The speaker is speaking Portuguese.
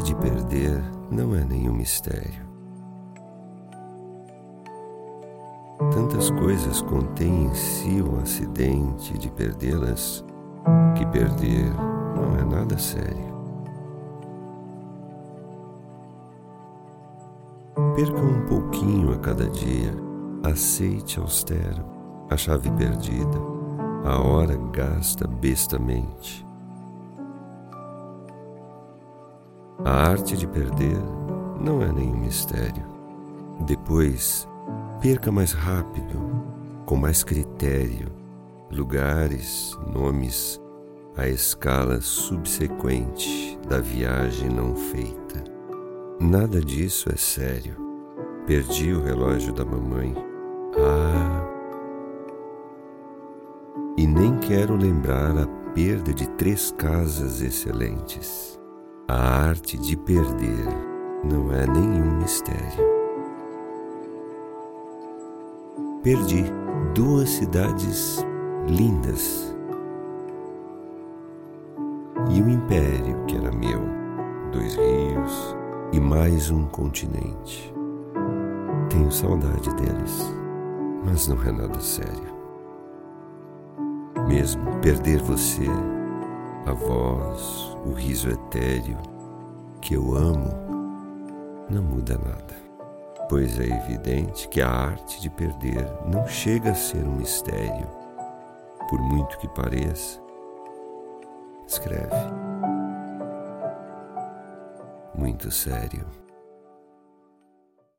de perder não é nenhum mistério. Tantas coisas contém em si o acidente de perdê-las que perder não é nada sério. Perca um pouquinho a cada dia, aceite austero a chave perdida, a hora gasta bestamente. A arte de perder não é nenhum mistério. Depois, perca mais rápido, com mais critério, lugares, nomes, a escala subsequente da viagem não feita. Nada disso é sério. Perdi o relógio da mamãe. Ah! E nem quero lembrar a perda de três casas excelentes. A arte de perder não é nenhum mistério. Perdi duas cidades lindas e o império que era meu, dois rios e mais um continente. Tenho saudade deles, mas não é nada sério. Mesmo perder você, a voz, o riso etéreo que eu amo, não muda nada, pois é evidente que a arte de perder não chega a ser um mistério, por muito que pareça. Escreve. Muito sério.